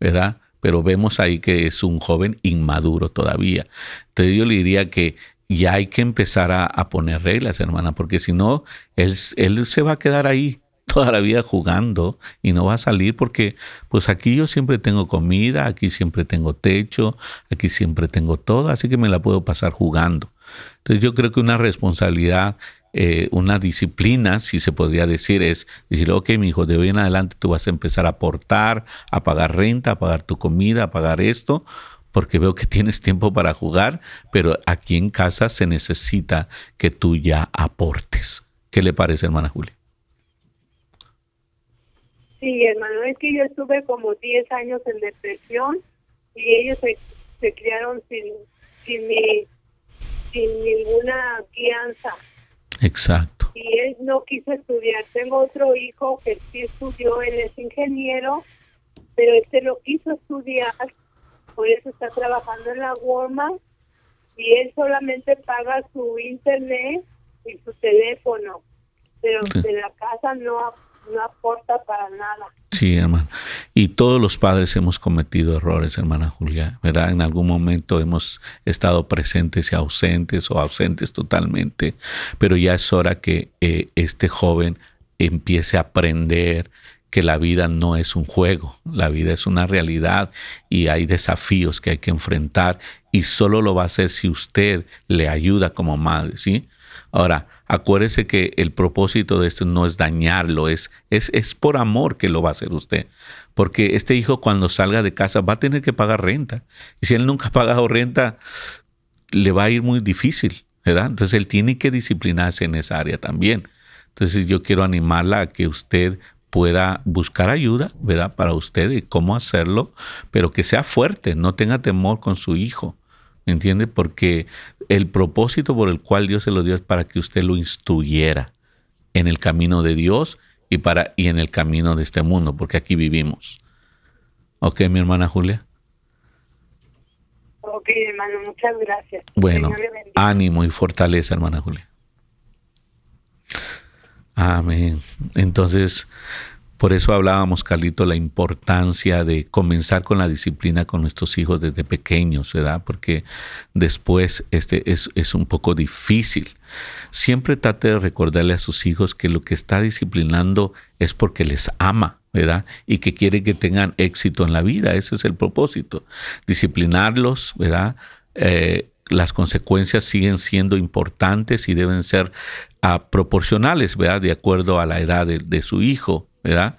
¿verdad? Pero vemos ahí que es un joven inmaduro todavía. Entonces yo le diría que ya hay que empezar a, poner reglas, hermana, porque si no, él, él se va a quedar ahí toda la vida jugando y no va a salir porque pues aquí yo siempre tengo comida, aquí siempre tengo techo, aquí siempre tengo todo, así que me la puedo pasar jugando. Entonces yo creo que una responsabilidad, eh, una disciplina, si se podría decir, es decir, ok, mi hijo, de hoy en adelante tú vas a empezar a aportar, a pagar renta, a pagar tu comida, a pagar esto, porque veo que tienes tiempo para jugar, pero aquí en casa se necesita que tú ya aportes. ¿Qué le parece, hermana Julia? Sí, hermano, es que yo estuve como 10 años en depresión y ellos se, criaron sin, sin, sin ninguna guianza. Exacto. Y él no quiso estudiar. Tengo otro hijo que sí estudió, él es ingeniero, pero este no quiso estudiar por eso está trabajando en la Walmart y él solamente paga su internet y su teléfono, pero de la casa no, no aporta para nada. Sí, hermano. Y todos los padres hemos cometido errores, hermana Julia, ¿verdad? En algún momento hemos estado presentes y ausentes o ausentes totalmente, pero ya es hora que eh, este joven empiece a aprender que la vida no es un juego, la vida es una realidad y hay desafíos que hay que enfrentar y solo lo va a hacer si usted le ayuda como madre, ¿sí? Ahora, acuérdese que el propósito de esto no es dañarlo, es, es, es por amor que lo va a hacer usted. Porque este hijo cuando salga de casa va a tener que pagar renta. Y si él nunca ha pagado renta, le va a ir muy difícil, ¿verdad? Entonces él tiene que disciplinarse en esa área también. Entonces yo quiero animarla a que usted pueda buscar ayuda, ¿verdad? Para usted y cómo hacerlo, pero que sea fuerte, no tenga temor con su hijo, ¿me entiende? Porque el propósito por el cual Dios se lo dio es para que usted lo instruyera en el camino de Dios y, para, y en el camino de este mundo, porque aquí vivimos. ¿Ok, mi hermana Julia? Ok, hermano, muchas gracias. Bueno, ánimo y fortaleza, hermana Julia. Amén. Entonces, por eso hablábamos, Carlito, la importancia de comenzar con la disciplina con nuestros hijos desde pequeños, ¿verdad? Porque después este es, es un poco difícil. Siempre trate de recordarle a sus hijos que lo que está disciplinando es porque les ama, ¿verdad? Y que quiere que tengan éxito en la vida. Ese es el propósito. Disciplinarlos, ¿verdad? Eh, las consecuencias siguen siendo importantes y deben ser ah, proporcionales, ¿verdad? De acuerdo a la edad de, su hijo, ¿verdad?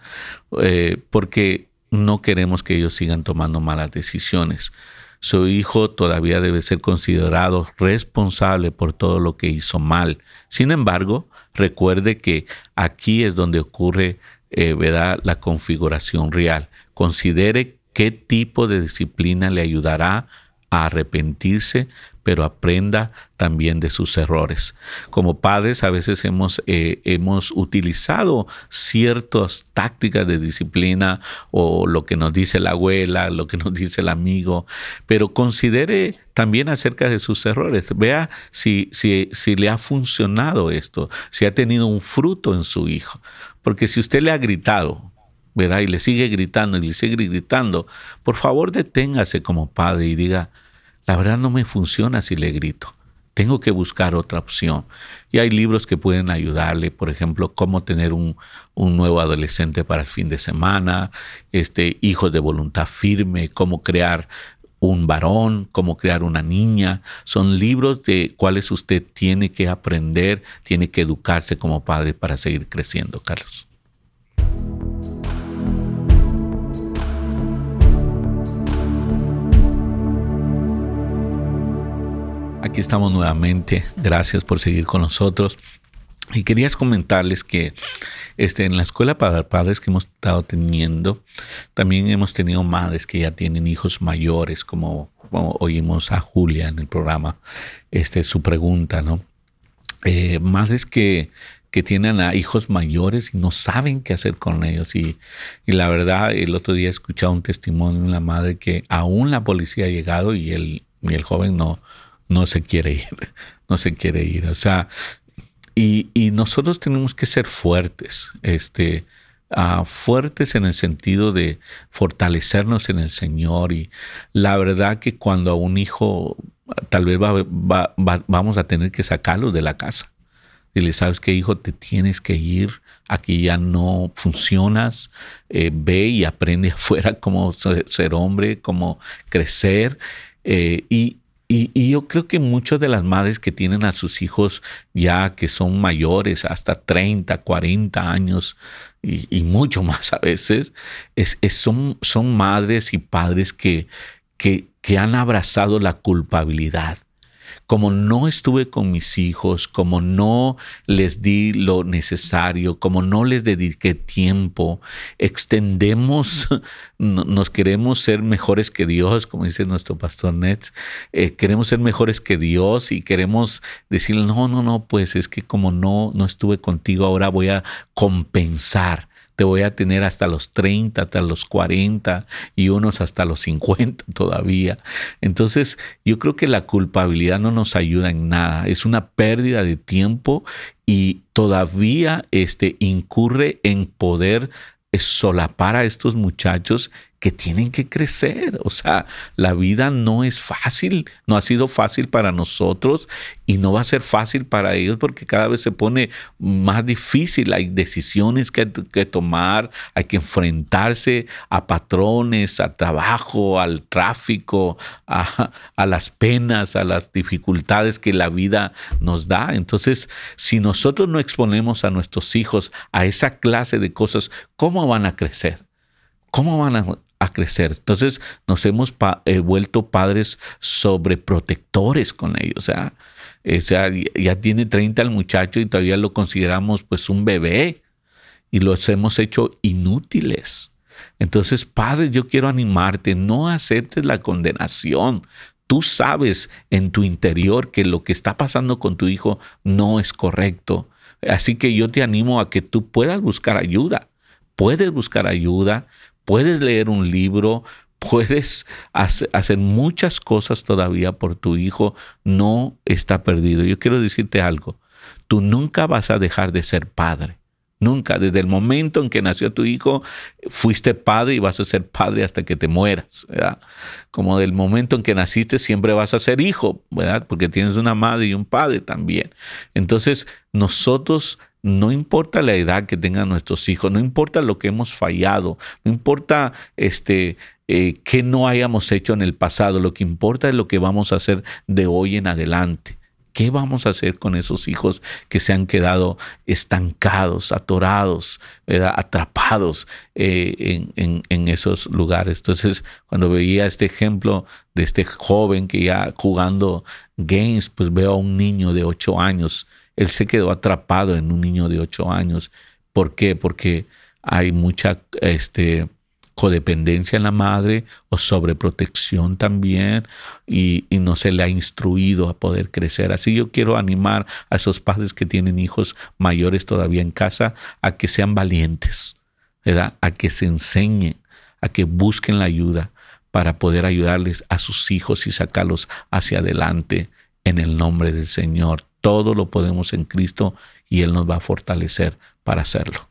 Eh, porque no queremos que ellos sigan tomando malas decisiones. Su hijo todavía debe ser considerado responsable por todo lo que hizo mal. Sin embargo, recuerde que aquí es donde ocurre eh, ¿verdad? la configuración real. Considere qué tipo de disciplina le ayudará a arrepentirse pero aprenda también de sus errores. Como padres a veces hemos, eh, hemos utilizado ciertas tácticas de disciplina o lo que nos dice la abuela, lo que nos dice el amigo, pero considere también acerca de sus errores. Vea si, si, si le ha funcionado esto, si ha tenido un fruto en su hijo. Porque si usted le ha gritado, ¿verdad? Y le sigue gritando y le sigue gritando, por favor deténgase como padre y diga, la verdad no me funciona si le grito. Tengo que buscar otra opción. Y hay libros que pueden ayudarle, por ejemplo, cómo tener un, nuevo adolescente para el fin de semana, este, hijos de voluntad firme, cómo crear un varón, cómo crear una niña. Son libros de cuáles usted tiene que aprender, tiene que educarse como padre para seguir creciendo, Carlos. Aquí estamos nuevamente. Gracias por seguir con nosotros. Y querías comentarles que este, en la escuela para padres que hemos estado teniendo, también hemos tenido madres que ya tienen hijos mayores, como, oímos a Julia en el programa, este, su pregunta, ¿no? Eh, madres que, que tienen a hijos mayores y no saben qué hacer con ellos. Y, la verdad, el otro día he escuchado un testimonio de una madre que aún la policía ha llegado y el, el joven no, no se quiere ir, no se quiere ir. O sea, y, y nosotros tenemos que ser fuertes, este, uh, fuertes en el sentido de fortalecernos en el Señor. Y la verdad que cuando a un hijo tal vez va, vamos a tener que sacarlo de la casa Dile, ¿sabes qué, hijo? Te tienes que ir. Aquí ya no funcionas. Eh, ve y aprende afuera cómo ser hombre, cómo crecer. Eh, y, yo creo que muchas de las madres que tienen a sus hijos ya que son mayores, hasta 30, 40 años y, mucho más a veces, es, son, son madres y padres que, que han abrazado la culpabilidad como no estuve con mis hijos, como no les di lo necesario, como no les dediqué tiempo, extendemos, nos queremos ser mejores que Dios, como dice nuestro pastor Nets, eh, queremos ser mejores que Dios y queremos decir, no, no, no, pues es que como no, no estuve contigo, ahora voy a compensar te voy a tener hasta los 30, hasta los 40 y unos hasta los 50 todavía. Entonces, yo creo que la culpabilidad no nos ayuda en nada, es una pérdida de tiempo y todavía este, incurre en poder solapar a estos muchachos que tienen que crecer. O sea, la vida no es fácil, no ha sido fácil para nosotros y no va a ser fácil para ellos porque cada vez se pone más difícil. Hay decisiones que, que tomar, hay que enfrentarse a patrones, al trabajo, al tráfico, a, a las penas, a las dificultades que la vida nos da. Entonces, si nosotros no exponemos a nuestros hijos a esa clase de cosas, ¿cómo van a crecer? ¿Cómo van a, a crecer. Entonces nos hemos eh, vuelto padres sobreprotectores con ellos. O sea, ya tiene 30 el muchacho y todavía lo consideramos pues un bebé y los hemos hecho inútiles. Entonces, padre, yo quiero animarte, no aceptes la condenación. Tú sabes en tu interior que lo que está pasando con tu hijo no es correcto. Así que yo te animo a que tú puedas buscar ayuda. Puedes buscar ayuda, puedes leer un libro, puedes hacer muchas cosas todavía por tu hijo, no está perdido. Yo quiero decirte algo, tú nunca vas a dejar de ser padre. Nunca, desde el momento en que nació tu hijo, fuiste padre y vas a ser padre hasta que te mueras, ¿verdad? Como del momento en que naciste, siempre vas a ser hijo, ¿verdad? Porque tienes una madre y un padre también. Entonces, nosotros no importa la edad que tengan nuestros hijos, no importa lo que hemos fallado, no importa este, eh, qué no hayamos hecho en el pasado, lo que importa es lo que vamos a hacer de hoy en adelante. ¿Qué vamos a hacer con esos hijos que se han quedado estancados, atorados, atrapados eh, en, en, esos lugares? Entonces, cuando veía este ejemplo de este joven que ya jugando games, pues veo a un niño de ocho años él se quedó atrapado en un niño de ocho años. ¿Por qué? Porque hay mucha este, codependencia en la madre o sobreprotección también y, y, no se le ha instruido a poder crecer. Así yo quiero animar a esos padres que tienen hijos mayores todavía en casa a que sean valientes, ¿verdad? a que se enseñen, a que busquen la ayuda para poder ayudarles a sus hijos y sacarlos hacia adelante en el nombre del Señor. Todo lo podemos en Cristo y Él nos va a fortalecer para hacerlo.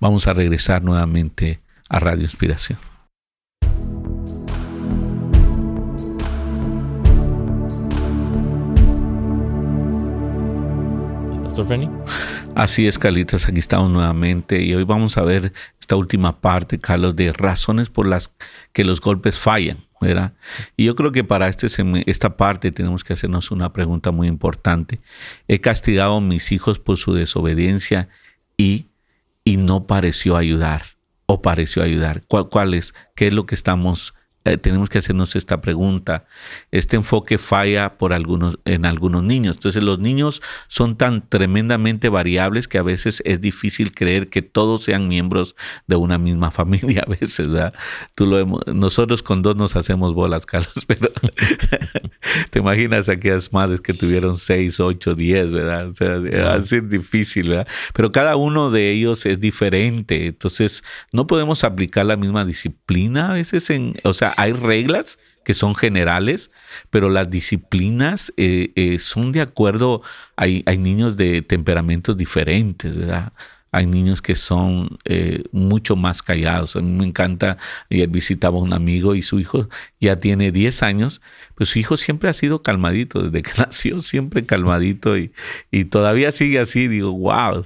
Vamos a regresar nuevamente a Radio Inspiración. Pastor Fanny. Así es, Carlitos, aquí estamos nuevamente y hoy vamos a ver esta última parte, Carlos, de razones por las que los golpes fallan. Y yo creo que para este, esta parte tenemos que hacernos una pregunta muy importante. He castigado a mis hijos por su desobediencia y, y no pareció ayudar o pareció ayudar. ¿Cuál, es? ¿Qué es lo que estamos eh, tenemos que hacernos esta pregunta. Este enfoque falla por algunos, en algunos niños. Entonces los niños son tan tremendamente variables que a veces es difícil creer que todos sean miembros de una misma familia. A veces, ¿verdad? Tú lo nosotros con dos nos hacemos bolas, Carlos, pero te imaginas aquellas madres que tuvieron seis, ocho, diez, ¿verdad? O sea, va a ser difícil, ¿verdad? Pero cada uno de ellos es diferente. Entonces no podemos aplicar la misma disciplina a veces en, o sea, hay reglas que son generales, pero las disciplinas eh, eh, son de acuerdo, hay, hay niños de temperamentos diferentes, ¿verdad? hay niños que son eh, mucho más callados. A mí me encanta, ayer visitaba a un amigo y su hijo ya tiene 10 años, pues su hijo siempre ha sido calmadito, desde que nació siempre calmadito y, y todavía sigue así, digo, wow,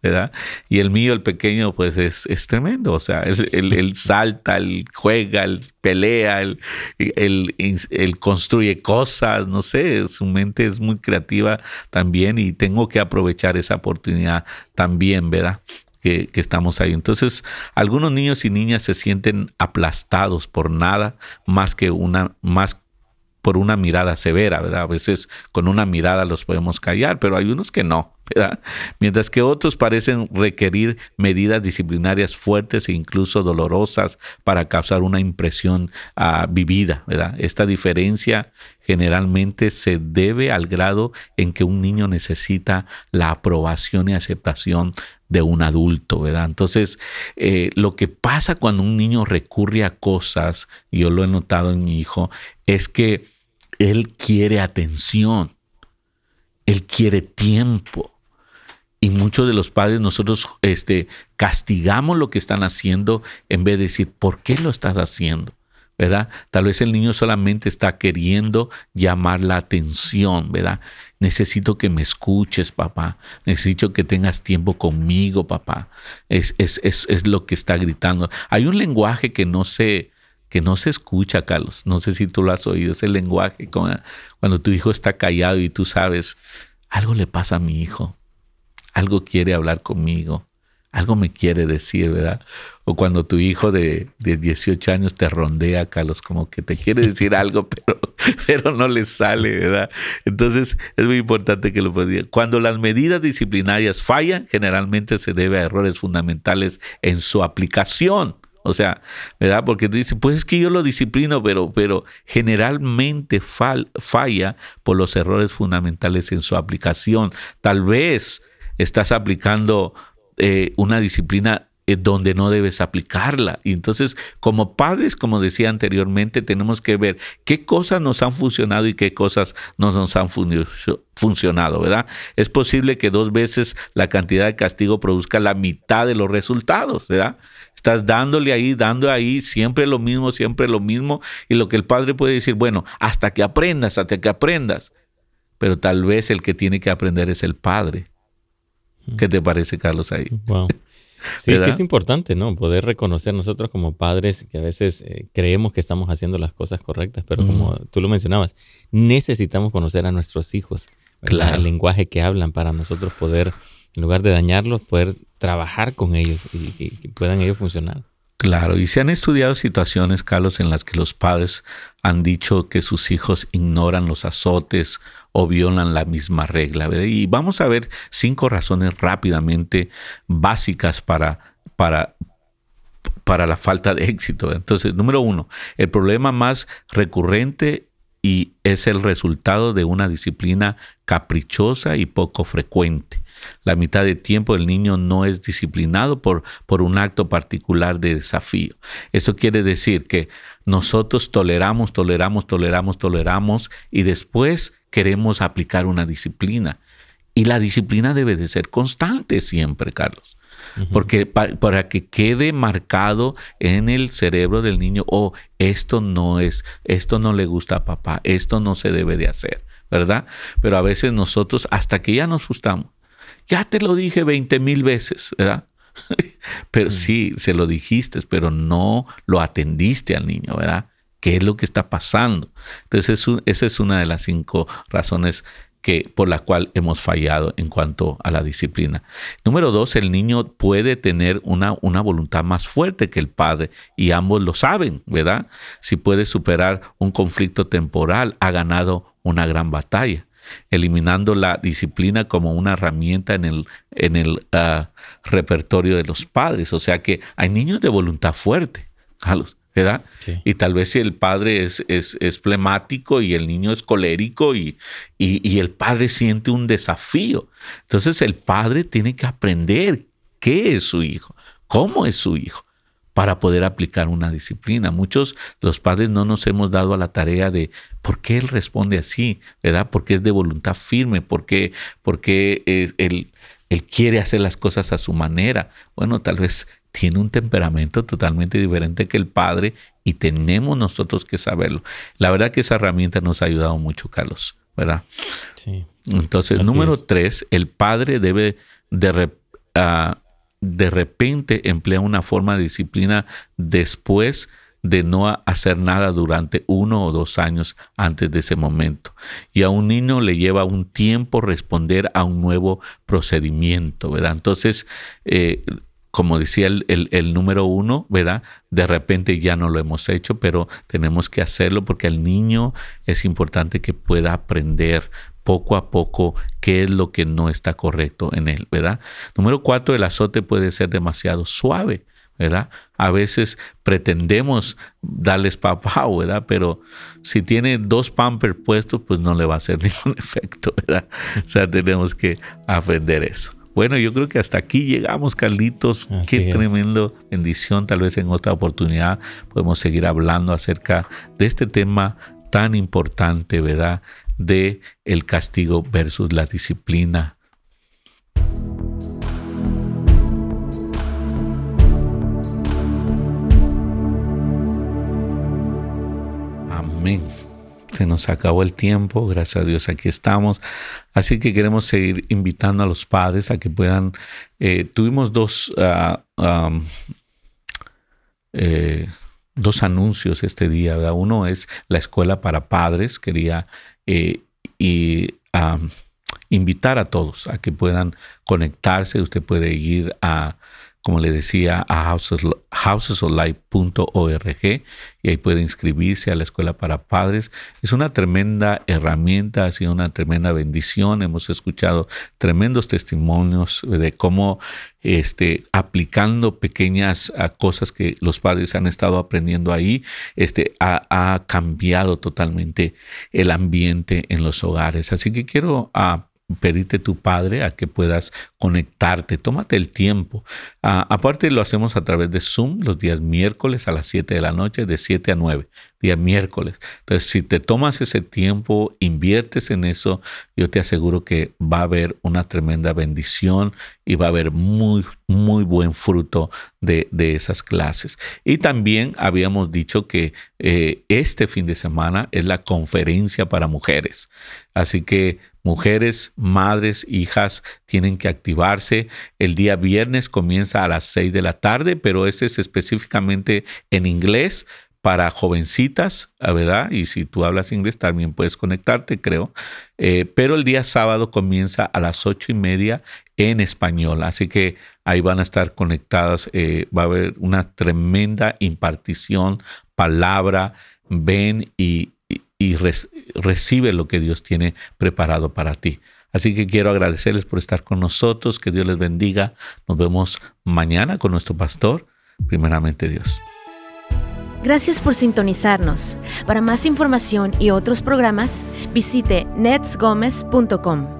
¿verdad? Y el mío, el pequeño, pues es, es tremendo, o sea, él, salta, él juega, él pelea, él, construye cosas, no sé, su mente es muy creativa también y tengo que aprovechar esa oportunidad también, ¿verdad? Que, estamos ahí. Entonces, algunos niños y niñas se sienten aplastados por nada más que una, más por una mirada severa, ¿verdad? A veces con una mirada los podemos callar, pero hay unos que no, Mientras que otros parecen requerir medidas disciplinarias fuertes e incluso dolorosas para causar una impresión ah, vivida. Esta diferencia generalmente se debe al grado en que un niño necesita la aprobación y aceptación de un adulto. Entonces, eh, lo que pasa cuando un niño recurre a cosas, yo lo he notado en mi hijo, es que él quiere atención, él quiere tiempo. Y muchos de los padres nosotros este, castigamos lo que están haciendo en vez de decir, ¿por qué lo estás haciendo? ¿verdad? Tal vez el niño solamente está queriendo llamar la atención, ¿verdad? Necesito que me escuches, papá. Necesito que tengas tiempo conmigo, papá. Es, es, es, es lo que está gritando. Hay un lenguaje que no se, que no se escucha, Carlos. No sé si tú lo has oído, ese lenguaje cuando tu hijo está callado y tú sabes, algo le pasa a mi hijo, algo quiere hablar conmigo, algo me quiere decir, ¿verdad? O cuando tu hijo de, de 18 años te rondea, Carlos, como que te quiere decir algo, pero, pero no le sale, ¿verdad? Entonces es muy importante que lo puedas Cuando las medidas disciplinarias fallan, generalmente se debe a errores fundamentales en su aplicación. O sea, ¿verdad? Porque tú dices, pues es que yo lo disciplino, pero, pero generalmente falla por los errores fundamentales en su aplicación. Tal vez estás aplicando eh, una disciplina eh, donde no debes aplicarla. Y entonces, como padres, como decía anteriormente, tenemos que ver qué cosas nos han funcionado y qué cosas no nos han funcionado, ¿verdad? Es posible que dos veces la cantidad de castigo produzca la mitad de los resultados, ¿verdad? Estás dándole ahí, dando ahí, siempre lo mismo, siempre lo mismo. Y lo que el padre puede decir, bueno, hasta que aprendas, hasta que aprendas. Pero tal vez el que tiene que aprender es el padre. ¿Qué te parece, Carlos, ahí? Wow. Sí, es que es importante, ¿no? Poder reconocer nosotros como padres que a veces eh, creemos que estamos haciendo las cosas correctas, pero como tú lo mencionabas, necesitamos conocer a nuestros hijos, el lenguaje que hablan para nosotros poder, en lugar de dañarlos, poder trabajar con ellos y que puedan ellos funcionar. Claro, y se han estudiado situaciones, Carlos, en las que los padres han dicho que sus hijos ignoran los azotes o violan la misma regla. Y vamos a ver cinco razones rápidamente básicas para, para, para la falta de éxito. Entonces, número uno, el problema más recurrente y es el resultado de una disciplina caprichosa y poco frecuente. La mitad de tiempo el niño no es disciplinado por, por un acto particular de desafío. Esto quiere decir que nosotros toleramos, toleramos, toleramos, toleramos y después queremos aplicar una disciplina. Y la disciplina debe de ser constante siempre, Carlos. Porque para, que quede marcado en el cerebro del niño, oh, esto no es, esto no le gusta a papá, esto no se debe de hacer, ¿verdad? Pero a veces nosotros, hasta que ya nos gustamos, ya te lo dije 20 mil veces, ¿verdad? pero mm. sí, se lo dijiste, pero no lo atendiste al niño, ¿verdad? ¿Qué es lo que está pasando? Entonces, esa es una de las cinco razones que, por la cual hemos fallado en cuanto a la disciplina. Número dos, el niño puede tener una, una voluntad más fuerte que el padre y ambos lo saben, ¿verdad? Si puede superar un conflicto temporal, ha ganado una gran batalla eliminando la disciplina como una herramienta en el, en el ah, repertorio de los padres. O sea que hay niños de voluntad fuerte, ¿verdad? Y tal vez si el padre es, es, es plemático y el niño es colérico y, y, el padre siente un desafío. Entonces el padre tiene que aprender qué es su hijo, cómo es su hijo para poder aplicar una disciplina. Muchos de los padres no nos hemos dado a la tarea de por qué él responde así, ¿verdad? Porque es de voluntad firme, porque, porque él, él quiere hacer las cosas a su manera. Bueno, tal vez tiene un temperamento totalmente diferente que el padre y tenemos nosotros que saberlo. La verdad que esa herramienta nos ha ayudado mucho, Carlos, ¿verdad? Sí. Entonces, número tres, el padre debe de, ah, de repente emplea una forma de disciplina después de no hacer nada durante uno o dos años antes de ese momento. Y a un niño le lleva un tiempo responder a un nuevo procedimiento, ¿verdad? Entonces, eh, como decía el, el, número uno, ¿verdad? De repente ya no lo hemos hecho, pero tenemos que hacerlo porque al niño es importante que pueda aprender poco a poco qué es lo que no está correcto en él, ¿verdad? Número cuatro, el azote puede ser demasiado suave, ¿verdad? A veces pretendemos darles papá, ¿verdad? Pero si tiene dos pampers puestos, pues no le va a hacer ningún efecto, ¿verdad? O sea, tenemos que aprender eso. Bueno, yo creo que hasta aquí llegamos, Carlitos. Qué tremendo bendición. Tal vez en otra oportunidad podemos seguir hablando acerca de este tema tan importante, ¿verdad? De el castigo versus la disciplina. Amén. Se nos acabó el tiempo, gracias a Dios aquí estamos. Así que queremos seguir invitando a los padres a que puedan. Eh, tuvimos dos, ah, eh, dos anuncios este día. Uno es la escuela para padres. Quería eh, y invitar a todos a que puedan conectarse. Usted puede ir a como le decía, a housesoflife.org y ahí puede inscribirse a la escuela para padres. Es una tremenda herramienta, ha sido una tremenda bendición. Hemos escuchado tremendos testimonios de cómo este, aplicando pequeñas ah, cosas que los padres han estado aprendiendo ahí, este, ha, cambiado totalmente el ambiente en los hogares. Así que quiero uh, pedirte tu padre a que puedas conectarte. Tómate el tiempo. Ah, aparte lo hacemos a través de Zoom los días miércoles a las 7 de la noche, de 7 a 9, día miércoles. Entonces, si te tomas ese tiempo, inviertes en eso, yo te aseguro que va a haber una tremenda bendición y va a haber muy, muy buen fruto de, esas clases. Y también habíamos dicho que eh, este fin de semana es la conferencia para mujeres. Así que Mujeres, madres, hijas tienen que activarse. El día viernes comienza a las 6 de la tarde, pero ese es específicamente en inglés para jovencitas, ¿verdad? Y si tú hablas inglés también puedes conectarte, creo. Eh, pero el día sábado comienza a las ocho y media en español, así que ahí van a estar conectadas. Eh, va a haber una tremenda impartición, palabra. Ven y, y recibe lo que Dios tiene preparado para ti. Así que quiero agradecerles por estar con nosotros, que Dios les bendiga. Nos vemos mañana con nuestro pastor, primeramente Dios. Gracias por sintonizarnos. Para más información y otros programas, visite netsgomez.com.